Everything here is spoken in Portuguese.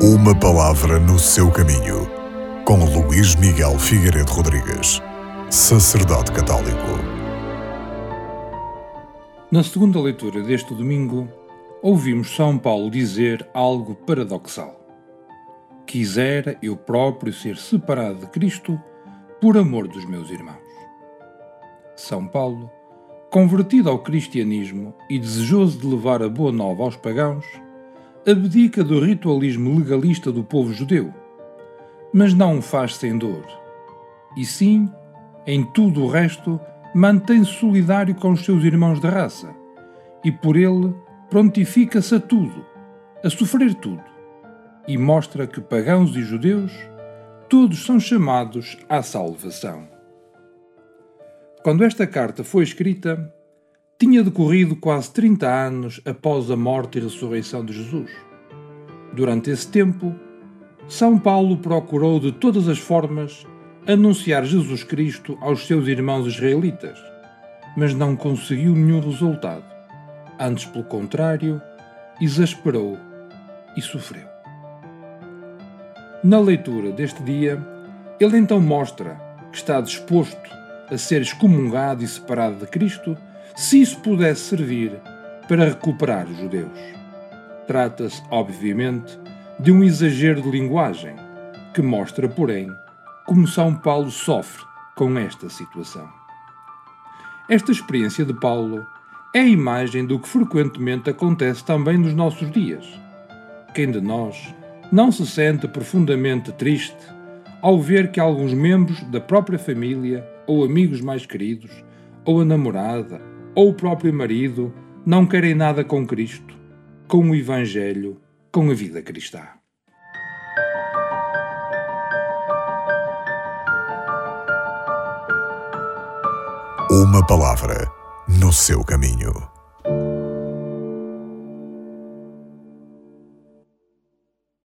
Uma palavra no seu caminho, com Luís Miguel Figueiredo Rodrigues, sacerdote católico. Na segunda leitura deste domingo, ouvimos São Paulo dizer algo paradoxal. Quisera eu próprio ser separado de Cristo por amor dos meus irmãos. São Paulo, convertido ao cristianismo e desejoso de levar a boa nova aos pagãos, abdica do ritualismo legalista do povo judeu, mas não o faz sem dor. E sim, em tudo o resto, mantém-se solidário com os seus irmãos de raça, e por ele prontifica-se a tudo, a sofrer tudo, e mostra que pagãos e judeus todos são chamados à salvação. Quando esta carta foi escrita, tinha decorrido quase 30 anos após a morte e ressurreição de Jesus. Durante esse tempo, São Paulo procurou de todas as formas anunciar Jesus Cristo aos seus irmãos israelitas, mas não conseguiu nenhum resultado. Antes, pelo contrário, exasperou e sofreu. Na leitura deste dia, ele então mostra que está disposto a ser excomungado e separado de Cristo se isso pudesse servir para recuperar os judeus. Trata-se, obviamente, de um exagero de linguagem, que mostra, porém, como São Paulo sofre com esta situação. Esta experiência de Paulo é a imagem do que frequentemente acontece também nos nossos dias. Quem de nós não se sente profundamente triste ao ver que alguns membros da própria família, ou amigos mais queridos, ou a namorada, ou o próprio marido não querem nada com Cristo, com o Evangelho, com a vida cristã. Uma palavra no seu caminho.